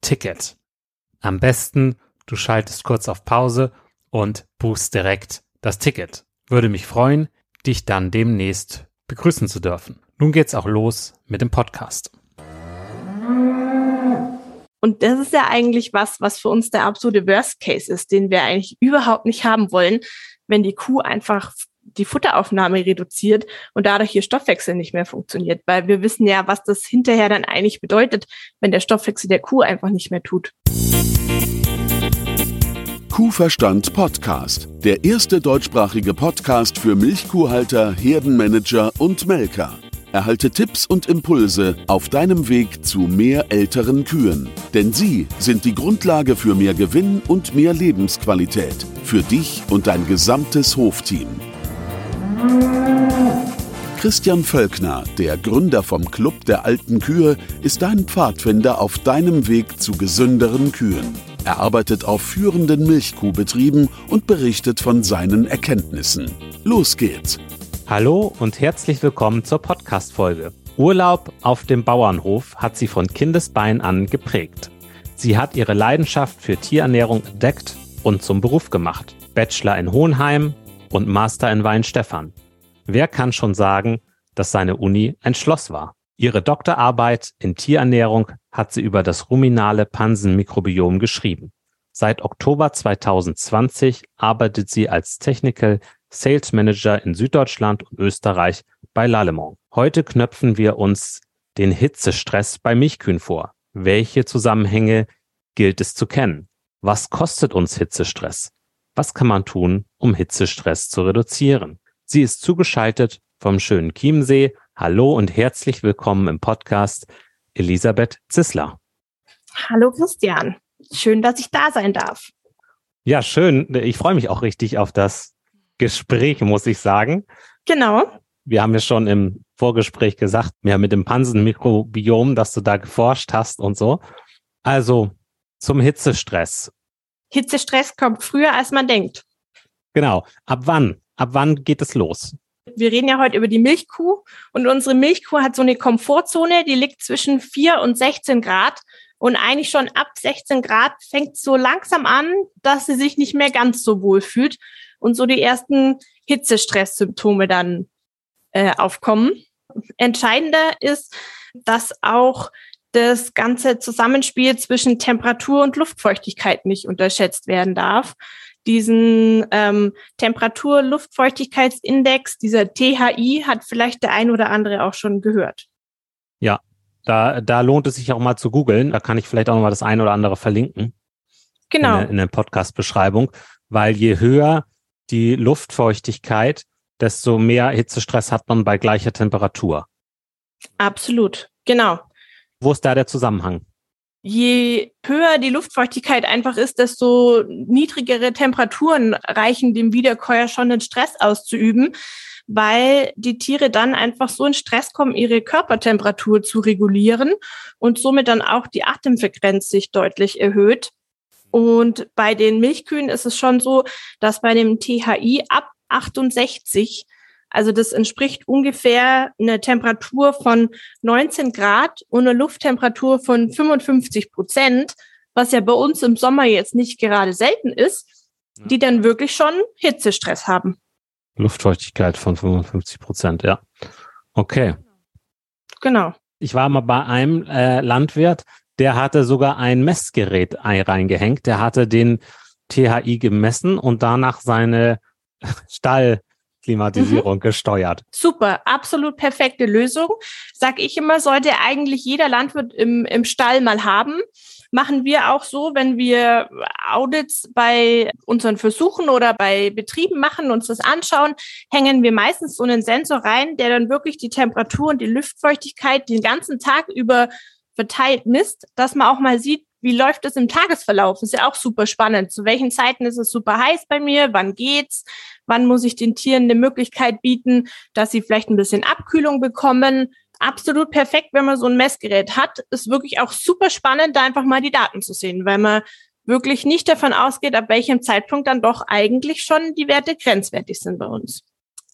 Ticket. Am besten, du schaltest kurz auf Pause und buchst direkt das Ticket. Würde mich freuen, dich dann demnächst begrüßen zu dürfen. Nun geht's auch los mit dem Podcast. Und das ist ja eigentlich was, was für uns der absolute Worst Case ist, den wir eigentlich überhaupt nicht haben wollen, wenn die Kuh einfach die Futteraufnahme reduziert und dadurch ihr Stoffwechsel nicht mehr funktioniert, weil wir wissen ja, was das hinterher dann eigentlich bedeutet, wenn der Stoffwechsel der Kuh einfach nicht mehr tut. Kuhverstand Podcast, der erste deutschsprachige Podcast für Milchkuhhalter, Herdenmanager und Melker. Erhalte Tipps und Impulse auf deinem Weg zu mehr älteren Kühen. Denn sie sind die Grundlage für mehr Gewinn und mehr Lebensqualität. Für dich und dein gesamtes Hofteam. Christian Völkner, der Gründer vom Club der alten Kühe, ist dein Pfadfinder auf deinem Weg zu gesünderen Kühen. Er arbeitet auf führenden Milchkuhbetrieben und berichtet von seinen Erkenntnissen. Los geht's! Hallo und herzlich willkommen zur Podcast-Folge. Urlaub auf dem Bauernhof hat sie von Kindesbein an geprägt. Sie hat ihre Leidenschaft für Tierernährung entdeckt und zum Beruf gemacht. Bachelor in Hohenheim, und Master in Weinstefan. Wer kann schon sagen, dass seine Uni ein Schloss war? Ihre Doktorarbeit in Tierernährung hat sie über das ruminale Pansenmikrobiom geschrieben. Seit Oktober 2020 arbeitet sie als Technical Sales Manager in Süddeutschland und Österreich bei Lallemont. Heute knöpfen wir uns den Hitzestress bei Milchkühen vor. Welche Zusammenhänge gilt es zu kennen? Was kostet uns Hitzestress? Was kann man tun, um Hitzestress zu reduzieren? Sie ist zugeschaltet vom schönen Chiemsee. Hallo und herzlich willkommen im Podcast Elisabeth Zissler. Hallo Christian, schön, dass ich da sein darf. Ja, schön. Ich freue mich auch richtig auf das Gespräch, muss ich sagen. Genau. Wir haben ja schon im Vorgespräch gesagt, ja, mit dem Pansenmikrobiom, dass du da geforscht hast und so. Also zum Hitzestress. Hitzestress kommt früher, als man denkt. Genau. Ab wann? Ab wann geht es los? Wir reden ja heute über die Milchkuh und unsere Milchkuh hat so eine Komfortzone, die liegt zwischen 4 und 16 Grad. Und eigentlich schon ab 16 Grad fängt so langsam an, dass sie sich nicht mehr ganz so wohl fühlt und so die ersten Hitzestresssymptome dann äh, aufkommen. Entscheidender ist, dass auch das ganze Zusammenspiel zwischen Temperatur und Luftfeuchtigkeit nicht unterschätzt werden darf. Diesen ähm, Temperatur-Luftfeuchtigkeitsindex, dieser THI, hat vielleicht der ein oder andere auch schon gehört. Ja, da, da lohnt es sich auch mal zu googeln. Da kann ich vielleicht auch noch mal das ein oder andere verlinken. Genau. In in der Podcast-Beschreibung. Weil je höher die Luftfeuchtigkeit, desto mehr Hitzestress hat man bei gleicher Temperatur. Absolut. Genau. Wo ist da der Zusammenhang? Je höher die Luftfeuchtigkeit einfach ist, desto niedrigere Temperaturen reichen dem Wiederkäuer schon den Stress auszuüben, weil die Tiere dann einfach so in Stress kommen, ihre Körpertemperatur zu regulieren und somit dann auch die Atemfrequenz sich deutlich erhöht. Und bei den Milchkühen ist es schon so, dass bei dem THI ab 68 also das entspricht ungefähr einer Temperatur von 19 Grad und einer Lufttemperatur von 55 Prozent, was ja bei uns im Sommer jetzt nicht gerade selten ist, die dann wirklich schon Hitzestress haben. Luftfeuchtigkeit von 55 Prozent, ja. Okay. Genau. Ich war mal bei einem äh, Landwirt, der hatte sogar ein Messgerät reingehängt. Der hatte den THI gemessen und danach seine Stall Klimatisierung mhm. gesteuert. Super, absolut perfekte Lösung. Sag ich immer, sollte eigentlich jeder Landwirt im, im Stall mal haben. Machen wir auch so, wenn wir Audits bei unseren Versuchen oder bei Betrieben machen, uns das anschauen, hängen wir meistens so einen Sensor rein, der dann wirklich die Temperatur und die Luftfeuchtigkeit den ganzen Tag über verteilt misst, dass man auch mal sieht, wie läuft es im Tagesverlauf? Ist ja auch super spannend. Zu welchen Zeiten ist es super heiß bei mir? Wann geht's? Wann muss ich den Tieren eine Möglichkeit bieten, dass sie vielleicht ein bisschen Abkühlung bekommen? Absolut perfekt, wenn man so ein Messgerät hat. Ist wirklich auch super spannend, da einfach mal die Daten zu sehen, weil man wirklich nicht davon ausgeht, ab welchem Zeitpunkt dann doch eigentlich schon die Werte grenzwertig sind bei uns.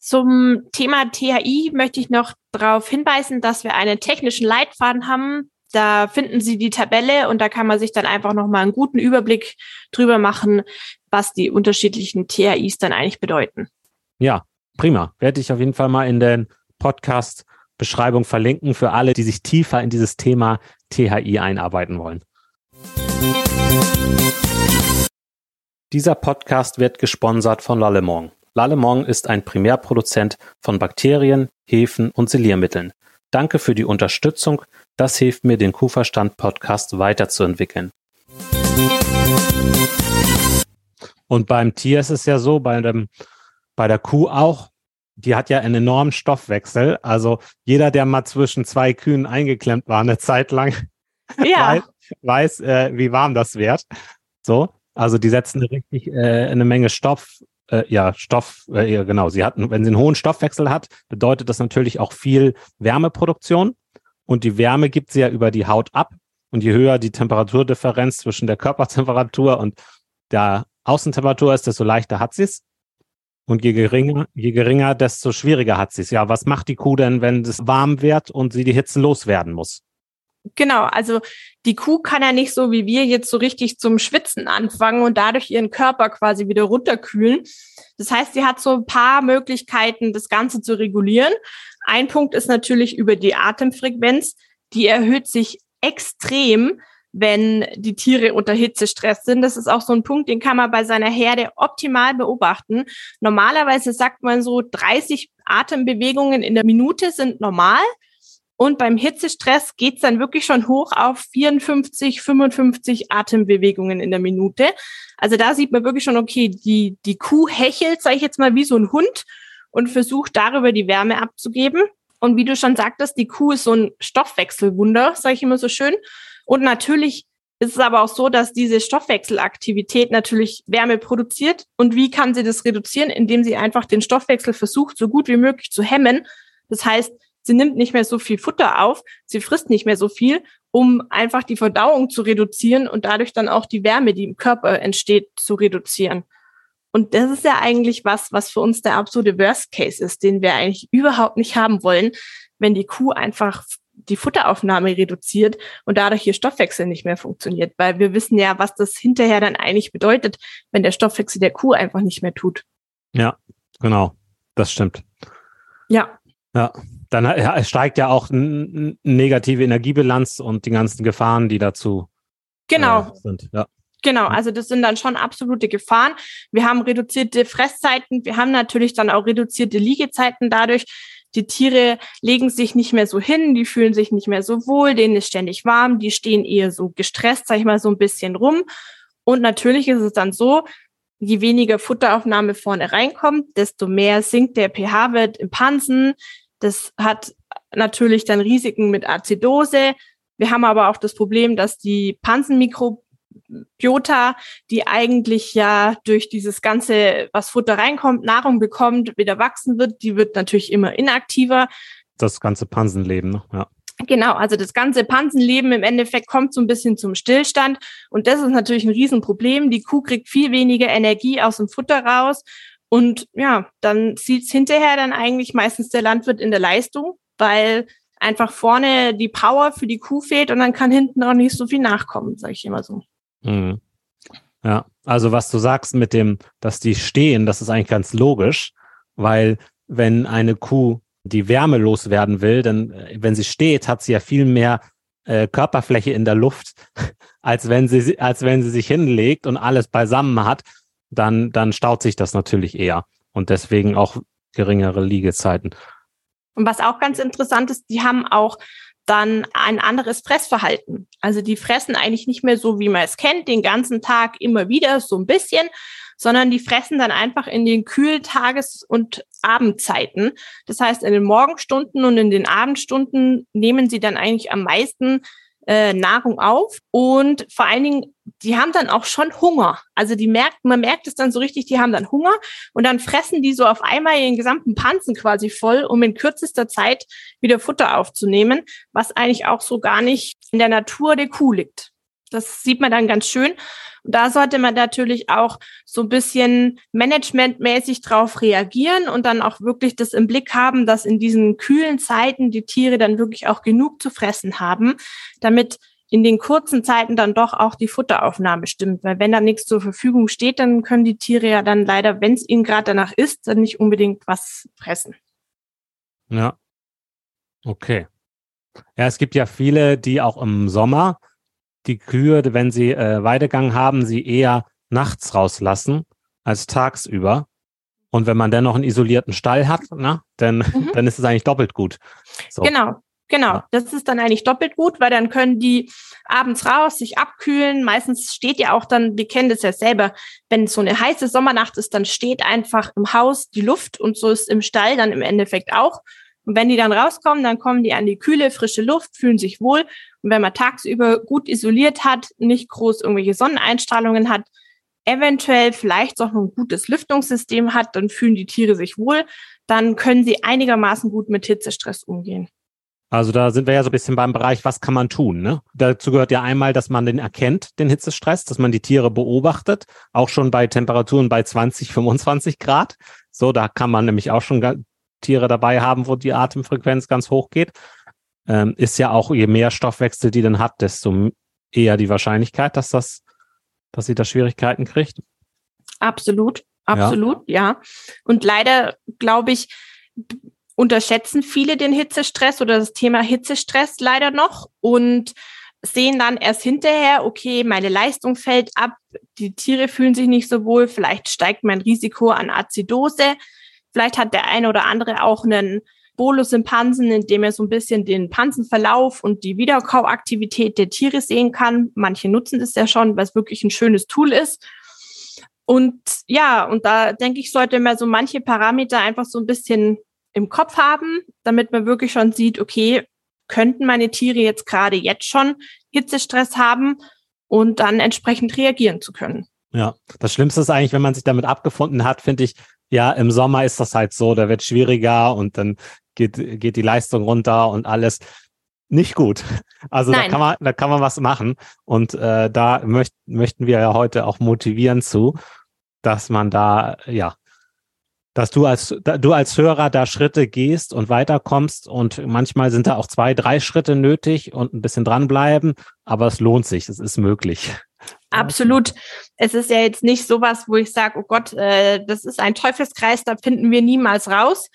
Zum Thema THI möchte ich noch darauf hinweisen, dass wir einen technischen Leitfaden haben. Da finden Sie die Tabelle und da kann man sich dann einfach nochmal einen guten Überblick drüber machen, was die unterschiedlichen THIs dann eigentlich bedeuten. Ja, prima. Werde ich auf jeden Fall mal in den Podcast-Beschreibung verlinken für alle, die sich tiefer in dieses Thema THI einarbeiten wollen. Dieser Podcast wird gesponsert von Lallemong. Lallemong ist ein Primärproduzent von Bakterien, Hefen und Siliermitteln. Danke für die Unterstützung. Das hilft mir, den Kuhverstand Podcast weiterzuentwickeln. Und beim Tier ist es ja so, bei, dem, bei der Kuh auch, die hat ja einen enormen Stoffwechsel. Also jeder, der mal zwischen zwei Kühen eingeklemmt war, eine Zeit lang, ja. weiß, weiß äh, wie warm das wird. So, also die setzen richtig äh, eine Menge Stoff, äh, ja, Stoff, äh, genau. Sie hatten, wenn sie einen hohen Stoffwechsel hat, bedeutet das natürlich auch viel Wärmeproduktion. Und die Wärme gibt sie ja über die Haut ab. Und je höher die Temperaturdifferenz zwischen der Körpertemperatur und der Außentemperatur ist, desto leichter hat sie es. Und je geringer, je geringer, desto schwieriger hat sie es. Ja, was macht die Kuh denn, wenn es warm wird und sie die Hitze loswerden muss? Genau, also die Kuh kann ja nicht so wie wir jetzt so richtig zum Schwitzen anfangen und dadurch ihren Körper quasi wieder runterkühlen. Das heißt, sie hat so ein paar Möglichkeiten, das Ganze zu regulieren. Ein Punkt ist natürlich über die Atemfrequenz. Die erhöht sich extrem, wenn die Tiere unter Hitzestress sind. Das ist auch so ein Punkt, den kann man bei seiner Herde optimal beobachten. Normalerweise sagt man so 30 Atembewegungen in der Minute sind normal. Und beim Hitzestress geht's dann wirklich schon hoch auf 54, 55 Atembewegungen in der Minute. Also da sieht man wirklich schon, okay, die, die Kuh hechelt, sage ich jetzt mal, wie so ein Hund und versucht darüber die Wärme abzugeben. Und wie du schon sagtest, die Kuh ist so ein Stoffwechselwunder, sage ich immer so schön. Und natürlich ist es aber auch so, dass diese Stoffwechselaktivität natürlich Wärme produziert. Und wie kann sie das reduzieren? Indem sie einfach den Stoffwechsel versucht, so gut wie möglich zu hemmen. Das heißt, sie nimmt nicht mehr so viel Futter auf, sie frisst nicht mehr so viel, um einfach die Verdauung zu reduzieren und dadurch dann auch die Wärme, die im Körper entsteht, zu reduzieren. Und das ist ja eigentlich was, was für uns der absolute Worst Case ist, den wir eigentlich überhaupt nicht haben wollen, wenn die Kuh einfach die Futteraufnahme reduziert und dadurch ihr Stoffwechsel nicht mehr funktioniert, weil wir wissen ja, was das hinterher dann eigentlich bedeutet, wenn der Stoffwechsel der Kuh einfach nicht mehr tut. Ja, genau. Das stimmt. Ja. Ja. Dann ja, steigt ja auch eine negative Energiebilanz und die ganzen Gefahren, die dazu genau. Äh, sind. Ja. Genau, also das sind dann schon absolute Gefahren. Wir haben reduzierte Fresszeiten, wir haben natürlich dann auch reduzierte Liegezeiten dadurch. Die Tiere legen sich nicht mehr so hin, die fühlen sich nicht mehr so wohl, denen ist ständig warm, die stehen eher so gestresst, sag ich mal, so ein bisschen rum. Und natürlich ist es dann so, je weniger Futteraufnahme vorne reinkommt, desto mehr sinkt der pH-Wert im Pansen. Das hat natürlich dann Risiken mit Azidose. Wir haben aber auch das Problem, dass die Pansenmikrobiota, die eigentlich ja durch dieses ganze, was Futter reinkommt, Nahrung bekommt, wieder wachsen wird, die wird natürlich immer inaktiver. Das ganze Pansenleben, ne? ja. Genau, also das ganze Pansenleben im Endeffekt kommt so ein bisschen zum Stillstand und das ist natürlich ein Riesenproblem. Die Kuh kriegt viel weniger Energie aus dem Futter raus und ja, dann sieht's hinterher dann eigentlich meistens der Landwirt in der Leistung, weil einfach vorne die Power für die Kuh fehlt und dann kann hinten auch nicht so viel nachkommen, sage ich immer so. Mhm. Ja, also was du sagst mit dem, dass die stehen, das ist eigentlich ganz logisch, weil wenn eine Kuh die Wärme loswerden will, dann, äh, wenn sie steht, hat sie ja viel mehr äh, Körperfläche in der Luft, als wenn sie, als wenn sie sich hinlegt und alles beisammen hat, dann, dann staut sich das natürlich eher. Und deswegen auch geringere Liegezeiten. Und was auch ganz interessant ist, die haben auch dann ein anderes Fressverhalten. Also die fressen eigentlich nicht mehr so, wie man es kennt, den ganzen Tag immer wieder so ein bisschen, sondern die fressen dann einfach in den Kühltages- und Abendzeiten. Das heißt, in den Morgenstunden und in den Abendstunden nehmen sie dann eigentlich am meisten äh, Nahrung auf und vor allen Dingen, die haben dann auch schon Hunger. Also die merkt, man merkt es dann so richtig, die haben dann Hunger und dann fressen die so auf einmal ihren gesamten Panzen quasi voll, um in kürzester Zeit wieder Futter aufzunehmen, was eigentlich auch so gar nicht in der Natur der Kuh liegt. Das sieht man dann ganz schön. Und da sollte man natürlich auch so ein bisschen managementmäßig drauf reagieren und dann auch wirklich das im Blick haben, dass in diesen kühlen Zeiten die Tiere dann wirklich auch genug zu fressen haben, damit in den kurzen Zeiten dann doch auch die Futteraufnahme stimmt. Weil wenn da nichts zur Verfügung steht, dann können die Tiere ja dann leider, wenn es ihnen gerade danach ist, dann nicht unbedingt was fressen. Ja. Okay. Ja, es gibt ja viele, die auch im Sommer die Kühe, wenn sie äh, Weidegang haben, sie eher nachts rauslassen als tagsüber. Und wenn man dann noch einen isolierten Stall hat, na, dann, mhm. dann ist es eigentlich doppelt gut. So. Genau, genau. Ja. Das ist dann eigentlich doppelt gut, weil dann können die abends raus, sich abkühlen. Meistens steht ja auch dann, wir kennen das ja selber, wenn es so eine heiße Sommernacht ist, dann steht einfach im Haus die Luft und so ist im Stall dann im Endeffekt auch. Und wenn die dann rauskommen, dann kommen die an die kühle, frische Luft, fühlen sich wohl. Und wenn man tagsüber gut isoliert hat, nicht groß irgendwelche Sonneneinstrahlungen hat, eventuell vielleicht auch noch ein gutes Lüftungssystem hat, dann fühlen die Tiere sich wohl, dann können sie einigermaßen gut mit Hitzestress umgehen. Also da sind wir ja so ein bisschen beim Bereich, was kann man tun? Ne? Dazu gehört ja einmal, dass man den erkennt, den Hitzestress, dass man die Tiere beobachtet, auch schon bei Temperaturen bei 20, 25 Grad. So, da kann man nämlich auch schon Tiere dabei haben, wo die Atemfrequenz ganz hoch geht, ähm, ist ja auch, je mehr Stoffwechsel die dann hat, desto eher die Wahrscheinlichkeit, dass das, dass sie da Schwierigkeiten kriegt. Absolut, absolut, ja. ja. Und leider, glaube ich, unterschätzen viele den Hitzestress oder das Thema Hitzestress leider noch und sehen dann erst hinterher, okay, meine Leistung fällt ab, die Tiere fühlen sich nicht so wohl, vielleicht steigt mein Risiko an Azidose. Vielleicht hat der eine oder andere auch einen Bolus im Pansen, in dem er so ein bisschen den Pansenverlauf und die Wiederkauaktivität der Tiere sehen kann. Manche nutzen das ja schon, weil es wirklich ein schönes Tool ist. Und ja, und da denke ich, sollte man so manche Parameter einfach so ein bisschen im Kopf haben, damit man wirklich schon sieht, okay, könnten meine Tiere jetzt gerade jetzt schon Hitzestress haben und dann entsprechend reagieren zu können. Ja, das Schlimmste ist eigentlich, wenn man sich damit abgefunden hat, finde ich, ja, im Sommer ist das halt so, da wird schwieriger und dann geht, geht die Leistung runter und alles. Nicht gut. Also da kann man, da kann man was machen. Und äh, da möcht, möchten wir ja heute auch motivieren zu, dass man da, ja, dass du als, du als Hörer da Schritte gehst und weiterkommst und manchmal sind da auch zwei, drei Schritte nötig und ein bisschen dranbleiben, aber es lohnt sich, es ist möglich. Absolut. Es ist ja jetzt nicht sowas, wo ich sage, oh Gott, äh, das ist ein Teufelskreis, da finden wir niemals raus.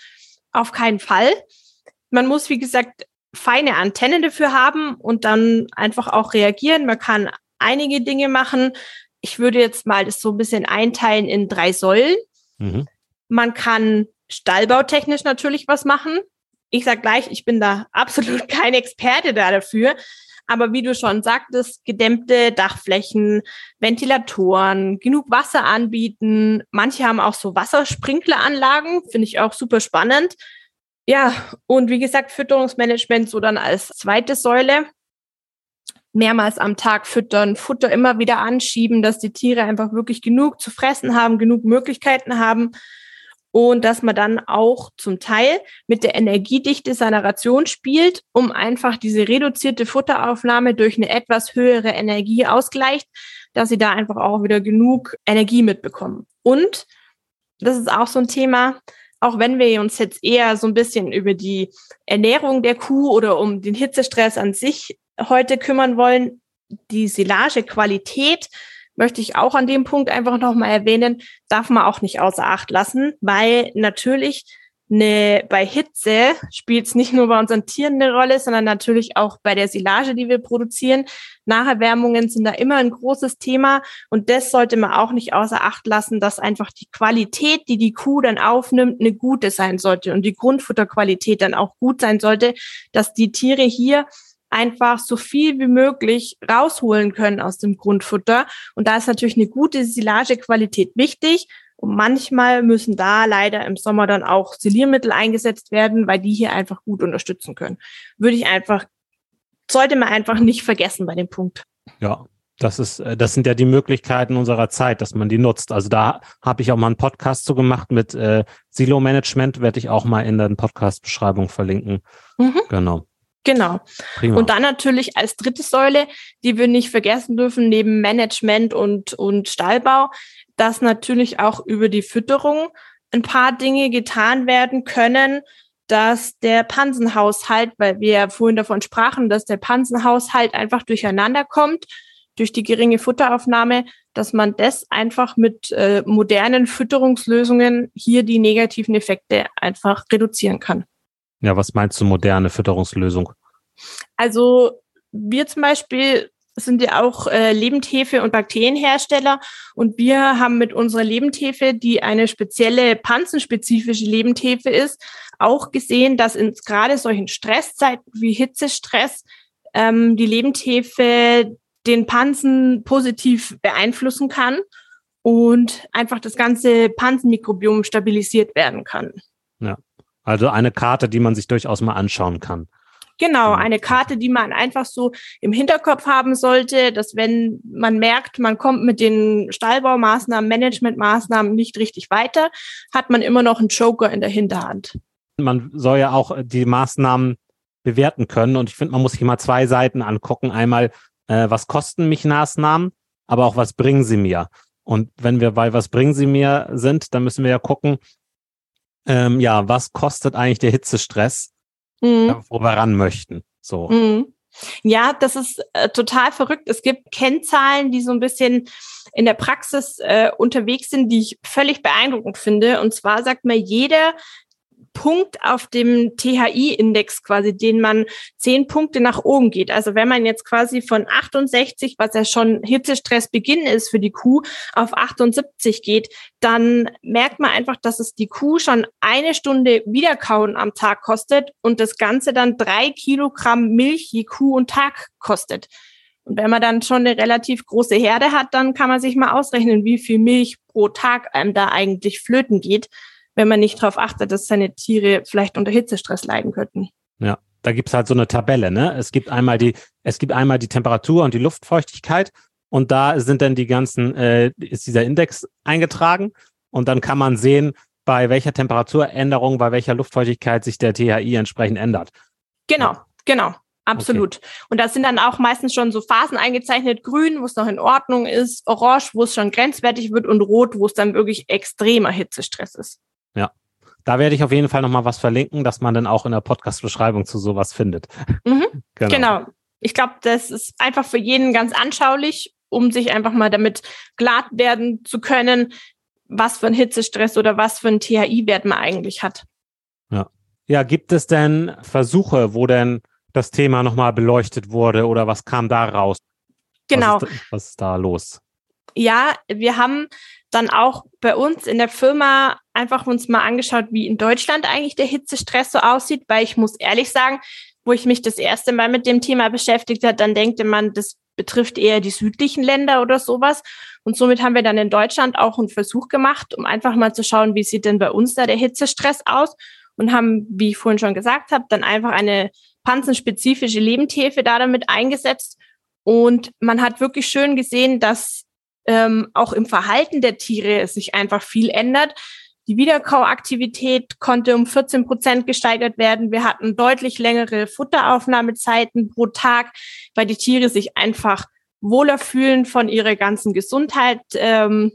Auf keinen Fall. Man muss, wie gesagt, feine Antennen dafür haben und dann einfach auch reagieren. Man kann einige Dinge machen. Ich würde jetzt mal das so ein bisschen einteilen in drei Säulen. Mhm. Man kann stallbautechnisch natürlich was machen. Ich sage gleich, ich bin da absolut kein Experte da dafür. Aber wie du schon sagtest, gedämmte Dachflächen, Ventilatoren, genug Wasser anbieten. Manche haben auch so Wassersprinkleranlagen, finde ich auch super spannend. Ja, und wie gesagt, Fütterungsmanagement so dann als zweite Säule. Mehrmals am Tag füttern, Futter immer wieder anschieben, dass die Tiere einfach wirklich genug zu fressen haben, genug Möglichkeiten haben und dass man dann auch zum Teil mit der Energiedichte seiner Ration spielt, um einfach diese reduzierte Futteraufnahme durch eine etwas höhere Energie ausgleicht, dass sie da einfach auch wieder genug Energie mitbekommen. Und das ist auch so ein Thema, auch wenn wir uns jetzt eher so ein bisschen über die Ernährung der Kuh oder um den Hitzestress an sich heute kümmern wollen, die Silagequalität möchte ich auch an dem Punkt einfach nochmal erwähnen, darf man auch nicht außer Acht lassen, weil natürlich eine, bei Hitze spielt es nicht nur bei unseren Tieren eine Rolle, sondern natürlich auch bei der Silage, die wir produzieren. Nacherwärmungen sind da immer ein großes Thema und das sollte man auch nicht außer Acht lassen, dass einfach die Qualität, die die Kuh dann aufnimmt, eine gute sein sollte und die Grundfutterqualität dann auch gut sein sollte, dass die Tiere hier einfach so viel wie möglich rausholen können aus dem Grundfutter. Und da ist natürlich eine gute Silagequalität wichtig. Und manchmal müssen da leider im Sommer dann auch Siliermittel eingesetzt werden, weil die hier einfach gut unterstützen können. Würde ich einfach, sollte man einfach nicht vergessen bei dem Punkt. Ja, das ist, äh, das sind ja die Möglichkeiten unserer Zeit, dass man die nutzt. Also da habe ich auch mal einen Podcast zu gemacht mit äh, Silo-Management, werde ich auch mal in der Podcast-Beschreibung verlinken. Mhm. Genau. Genau. Prima. Und dann natürlich als dritte Säule, die wir nicht vergessen dürfen, neben Management und, und Stallbau, dass natürlich auch über die Fütterung ein paar Dinge getan werden können, dass der Pansenhaushalt, weil wir ja vorhin davon sprachen, dass der Pansenhaushalt einfach durcheinander kommt durch die geringe Futteraufnahme, dass man das einfach mit äh, modernen Fütterungslösungen hier die negativen Effekte einfach reduzieren kann. Ja, was meinst du moderne Fütterungslösung? Also wir zum Beispiel sind ja auch äh, Lebendhefe- und Bakterienhersteller und wir haben mit unserer Lebendhefe, die eine spezielle panzenspezifische Lebendhefe ist, auch gesehen, dass in gerade solchen Stresszeiten wie Hitzestress ähm, die Lebendhefe den Pansen positiv beeinflussen kann und einfach das ganze Pansenmikrobiom stabilisiert werden kann. Also eine Karte, die man sich durchaus mal anschauen kann. Genau, eine Karte, die man einfach so im Hinterkopf haben sollte, dass wenn man merkt, man kommt mit den Stallbaumaßnahmen, Managementmaßnahmen nicht richtig weiter, hat man immer noch einen Joker in der Hinterhand. Man soll ja auch die Maßnahmen bewerten können und ich finde, man muss sich immer zwei Seiten angucken. Einmal, äh, was kosten mich Maßnahmen, aber auch was bringen sie mir. Und wenn wir bei was bringen sie mir sind, dann müssen wir ja gucken, ähm, ja, was kostet eigentlich der Hitzestress, mhm. wo wir ran möchten. So. Mhm. Ja, das ist äh, total verrückt. Es gibt Kennzahlen, die so ein bisschen in der Praxis äh, unterwegs sind, die ich völlig beeindruckend finde. Und zwar sagt mir jeder Punkt auf dem THI-Index quasi, den man zehn Punkte nach oben geht. Also wenn man jetzt quasi von 68, was ja schon Hitzestressbeginn ist für die Kuh, auf 78 geht, dann merkt man einfach, dass es die Kuh schon eine Stunde Wiederkauen am Tag kostet und das Ganze dann drei Kilogramm Milch je Kuh und Tag kostet. Und wenn man dann schon eine relativ große Herde hat, dann kann man sich mal ausrechnen, wie viel Milch pro Tag einem da eigentlich flöten geht wenn man nicht darauf achtet, dass seine Tiere vielleicht unter Hitzestress leiden könnten. Ja, da gibt's halt so eine Tabelle, ne? Es gibt einmal die, es gibt einmal die Temperatur und die Luftfeuchtigkeit und da sind dann die ganzen, äh, ist dieser Index eingetragen und dann kann man sehen, bei welcher Temperaturänderung, bei welcher Luftfeuchtigkeit sich der THI entsprechend ändert. Genau, ja. genau. Absolut. Okay. Und da sind dann auch meistens schon so Phasen eingezeichnet, grün, wo es noch in Ordnung ist, orange, wo es schon grenzwertig wird und rot, wo es dann wirklich extremer Hitzestress ist. Ja. Da werde ich auf jeden Fall nochmal was verlinken, dass man dann auch in der Podcast-Beschreibung zu sowas findet. Mhm. Genau. genau. Ich glaube, das ist einfach für jeden ganz anschaulich, um sich einfach mal damit glatt werden zu können, was für ein Hitzestress oder was für ein THI-Wert man eigentlich hat. Ja. Ja, gibt es denn Versuche, wo denn das Thema nochmal beleuchtet wurde oder was kam da raus? Genau. Was ist, was ist da los? Ja, wir haben dann auch bei uns in der Firma einfach uns mal angeschaut, wie in Deutschland eigentlich der Hitzestress so aussieht, weil ich muss ehrlich sagen, wo ich mich das erste Mal mit dem Thema beschäftigt hat, dann denkt man, das betrifft eher die südlichen Länder oder sowas. Und somit haben wir dann in Deutschland auch einen Versuch gemacht, um einfach mal zu schauen, wie sieht denn bei uns da der Hitzestress aus und haben, wie ich vorhin schon gesagt habe, dann einfach eine panzenspezifische Lebenthefe da damit eingesetzt. Und man hat wirklich schön gesehen, dass ähm, auch im Verhalten der Tiere sich einfach viel ändert. Die Wiederkauaktivität konnte um 14 Prozent gesteigert werden. Wir hatten deutlich längere Futteraufnahmezeiten pro Tag, weil die Tiere sich einfach wohler fühlen von ihrer ganzen Gesundheit, ähm,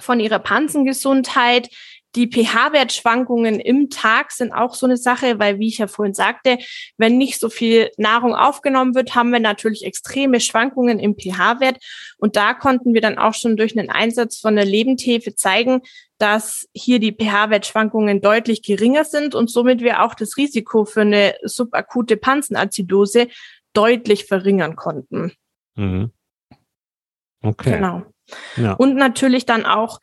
von ihrer Pansengesundheit. Die pH-Wertschwankungen im Tag sind auch so eine Sache, weil, wie ich ja vorhin sagte, wenn nicht so viel Nahrung aufgenommen wird, haben wir natürlich extreme Schwankungen im pH-Wert. Und da konnten wir dann auch schon durch einen Einsatz von der Lebenthefe zeigen, dass hier die pH-Wertschwankungen deutlich geringer sind und somit wir auch das Risiko für eine subakute Panzenazidose deutlich verringern konnten. Mhm. Okay. Genau. Ja. Und natürlich dann auch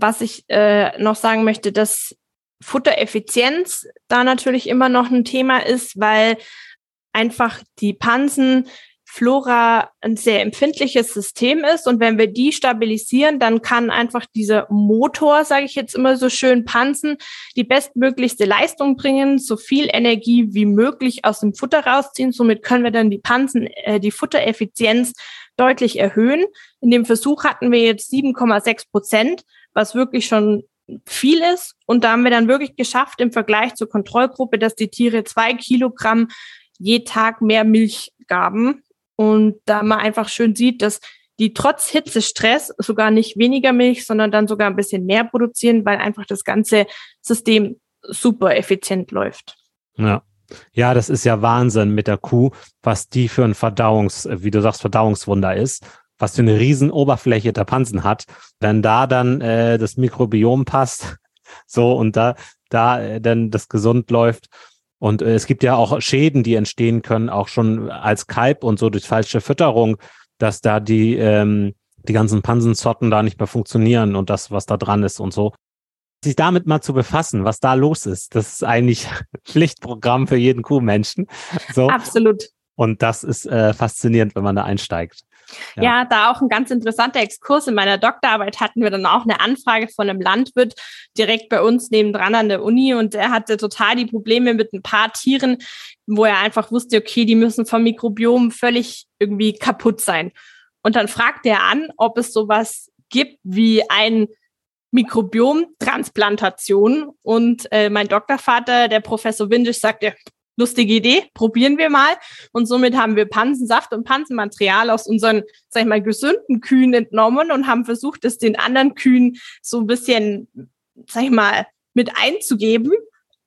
was ich äh, noch sagen möchte, dass Futtereffizienz da natürlich immer noch ein Thema ist, weil einfach die Pansenflora ein sehr empfindliches System ist und wenn wir die stabilisieren, dann kann einfach dieser Motor, sage ich jetzt immer so schön, Pansen die bestmöglichste Leistung bringen, so viel Energie wie möglich aus dem Futter rausziehen. Somit können wir dann die Pansen, äh, die Futtereffizienz deutlich erhöhen. In dem Versuch hatten wir jetzt 7,6 Prozent was wirklich schon viel ist. Und da haben wir dann wirklich geschafft im Vergleich zur Kontrollgruppe, dass die Tiere zwei Kilogramm je Tag mehr Milch gaben. Und da man einfach schön sieht, dass die trotz Hitzestress sogar nicht weniger Milch, sondern dann sogar ein bisschen mehr produzieren, weil einfach das ganze System super effizient läuft. Ja. Ja, das ist ja Wahnsinn mit der Kuh, was die für ein Verdauungs, wie du sagst, Verdauungswunder ist was für eine riesen Oberfläche der Pansen hat, wenn da dann äh, das Mikrobiom passt, so und da da äh, dann das gesund läuft. Und äh, es gibt ja auch Schäden, die entstehen können, auch schon als Kalb und so durch falsche Fütterung, dass da die ähm, die ganzen Pansensorten da nicht mehr funktionieren und das, was da dran ist und so. Sich damit mal zu befassen, was da los ist, das ist eigentlich Pflichtprogramm für jeden Kuhmenschen. So. Absolut. Und das ist äh, faszinierend, wenn man da einsteigt. Ja. ja. da auch ein ganz interessanter Exkurs. In meiner Doktorarbeit hatten wir dann auch eine Anfrage von einem Landwirt direkt bei uns nebendran an der Uni und er hatte total die Probleme mit ein paar Tieren, wo er einfach wusste, okay, die müssen vom Mikrobiom völlig irgendwie kaputt sein. Und dann fragte er an, ob es sowas gibt wie ein Mikrobiomtransplantation. Und äh, mein Doktorvater, der Professor Windisch, sagte, lustige Idee, probieren wir mal. Und somit haben wir Pansensaft und Pansenmaterial aus unseren, sag ich mal, gesunden Kühen entnommen und haben versucht, es den anderen Kühen so ein bisschen, sag ich mal, mit einzugeben.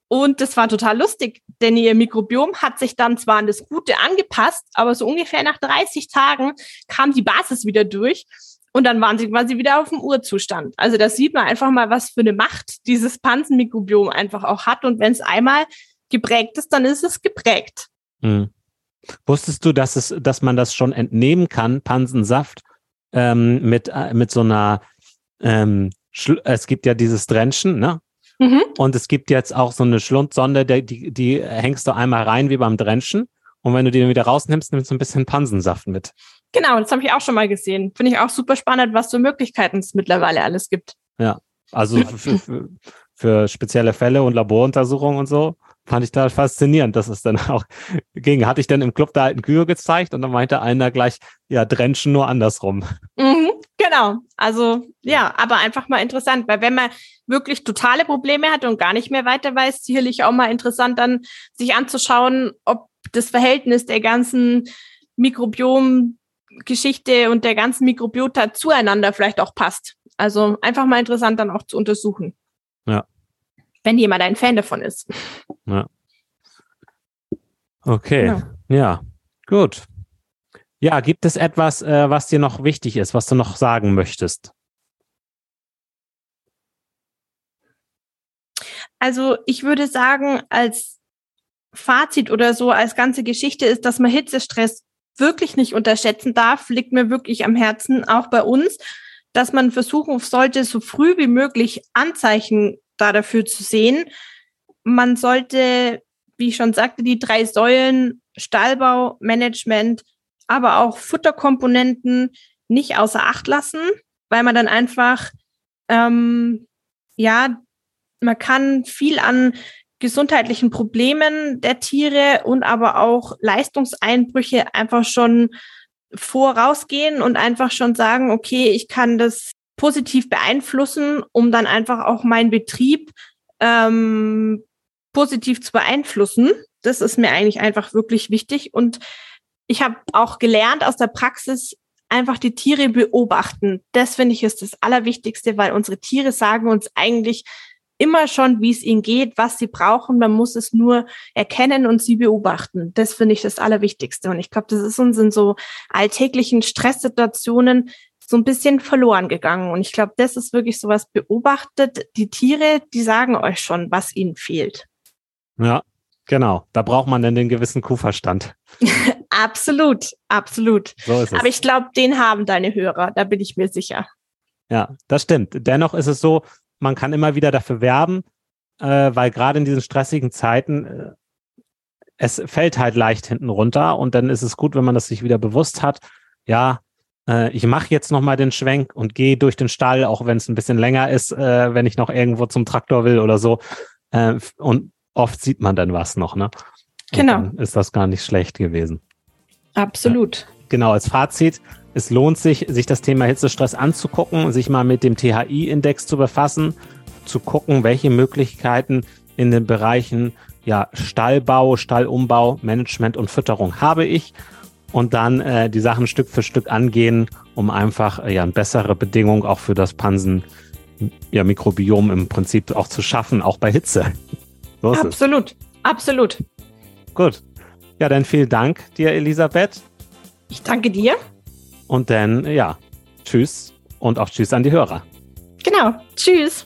Und das war total lustig, denn ihr Mikrobiom hat sich dann zwar an das Gute angepasst, aber so ungefähr nach 30 Tagen kam die Basis wieder durch. Und dann waren sie quasi wieder auf dem Urzustand. Also da sieht man einfach mal, was für eine Macht dieses Pansenmikrobiom einfach auch hat. Und wenn es einmal geprägt ist, dann ist es geprägt. Hm. Wusstest du, dass es, dass man das schon entnehmen kann, Pansensaft, ähm, mit, äh, mit so einer, ähm, es gibt ja dieses Drenchen, ne? Mhm. Und es gibt jetzt auch so eine Schlundsonde, die, die, die hängst du einmal rein wie beim Drenchen. Und wenn du die dann wieder rausnimmst, nimmst du ein bisschen Pansensaft mit. Genau, das habe ich auch schon mal gesehen. Finde ich auch super spannend, was für Möglichkeiten es mittlerweile alles gibt. Ja, also für, für, für spezielle Fälle und Laboruntersuchungen und so fand ich da faszinierend, dass es dann auch ging. Hatte ich dann im Club der alten Kühe gezeigt und dann meinte einer gleich, ja, Drenchen nur andersrum. Mhm, genau. Also ja, aber einfach mal interessant, weil wenn man wirklich totale Probleme hat und gar nicht mehr weiter weiß, sicherlich auch mal interessant dann sich anzuschauen, ob das Verhältnis der ganzen Mikrobiom-Geschichte und der ganzen Mikrobiota zueinander vielleicht auch passt. Also einfach mal interessant dann auch zu untersuchen. Ja. Wenn jemand ein Fan davon ist. Ja. Okay, ja. ja, gut. Ja, gibt es etwas, äh, was dir noch wichtig ist, was du noch sagen möchtest? Also ich würde sagen, als Fazit oder so, als ganze Geschichte ist, dass man Hitzestress wirklich nicht unterschätzen darf, liegt mir wirklich am Herzen, auch bei uns, dass man versuchen sollte, so früh wie möglich Anzeichen da dafür zu sehen. Man sollte, wie ich schon sagte, die drei Säulen Stallbau, Management, aber auch Futterkomponenten nicht außer Acht lassen, weil man dann einfach, ähm, ja, man kann viel an gesundheitlichen Problemen der Tiere und aber auch Leistungseinbrüche einfach schon vorausgehen und einfach schon sagen, okay, ich kann das positiv beeinflussen, um dann einfach auch meinen Betrieb ähm, positiv zu beeinflussen. Das ist mir eigentlich einfach wirklich wichtig. Und ich habe auch gelernt aus der Praxis, einfach die Tiere beobachten. Das finde ich ist das Allerwichtigste, weil unsere Tiere sagen uns eigentlich, immer schon, wie es ihnen geht, was sie brauchen. Man muss es nur erkennen und sie beobachten. Das finde ich das Allerwichtigste. Und ich glaube, das ist uns in so alltäglichen Stresssituationen so ein bisschen verloren gegangen. Und ich glaube, das ist wirklich sowas beobachtet. Die Tiere, die sagen euch schon, was ihnen fehlt. Ja, genau. Da braucht man dann den gewissen Kuhverstand. absolut, absolut. So ist es. Aber ich glaube, den haben deine Hörer. Da bin ich mir sicher. Ja, das stimmt. Dennoch ist es so, man kann immer wieder dafür werben, äh, weil gerade in diesen stressigen Zeiten äh, es fällt halt leicht hinten runter und dann ist es gut, wenn man das sich wieder bewusst hat. Ja, äh, ich mache jetzt noch mal den Schwenk und gehe durch den Stall, auch wenn es ein bisschen länger ist, äh, wenn ich noch irgendwo zum Traktor will oder so. Äh, und oft sieht man dann was noch, ne? Genau. ist das gar nicht schlecht gewesen. Absolut. Genau, als Fazit, es lohnt sich, sich das Thema Hitzestress anzugucken, sich mal mit dem THI-Index zu befassen, zu gucken, welche Möglichkeiten in den Bereichen ja, Stallbau, Stallumbau, Management und Fütterung habe ich und dann äh, die Sachen Stück für Stück angehen, um einfach äh, ja, eine bessere Bedingung auch für das Pansen ja, Mikrobiom im Prinzip auch zu schaffen, auch bei Hitze. So absolut, absolut. Gut. Ja, dann vielen Dank dir, Elisabeth. Ich danke dir. Und dann, ja, tschüss und auch tschüss an die Hörer. Genau, tschüss.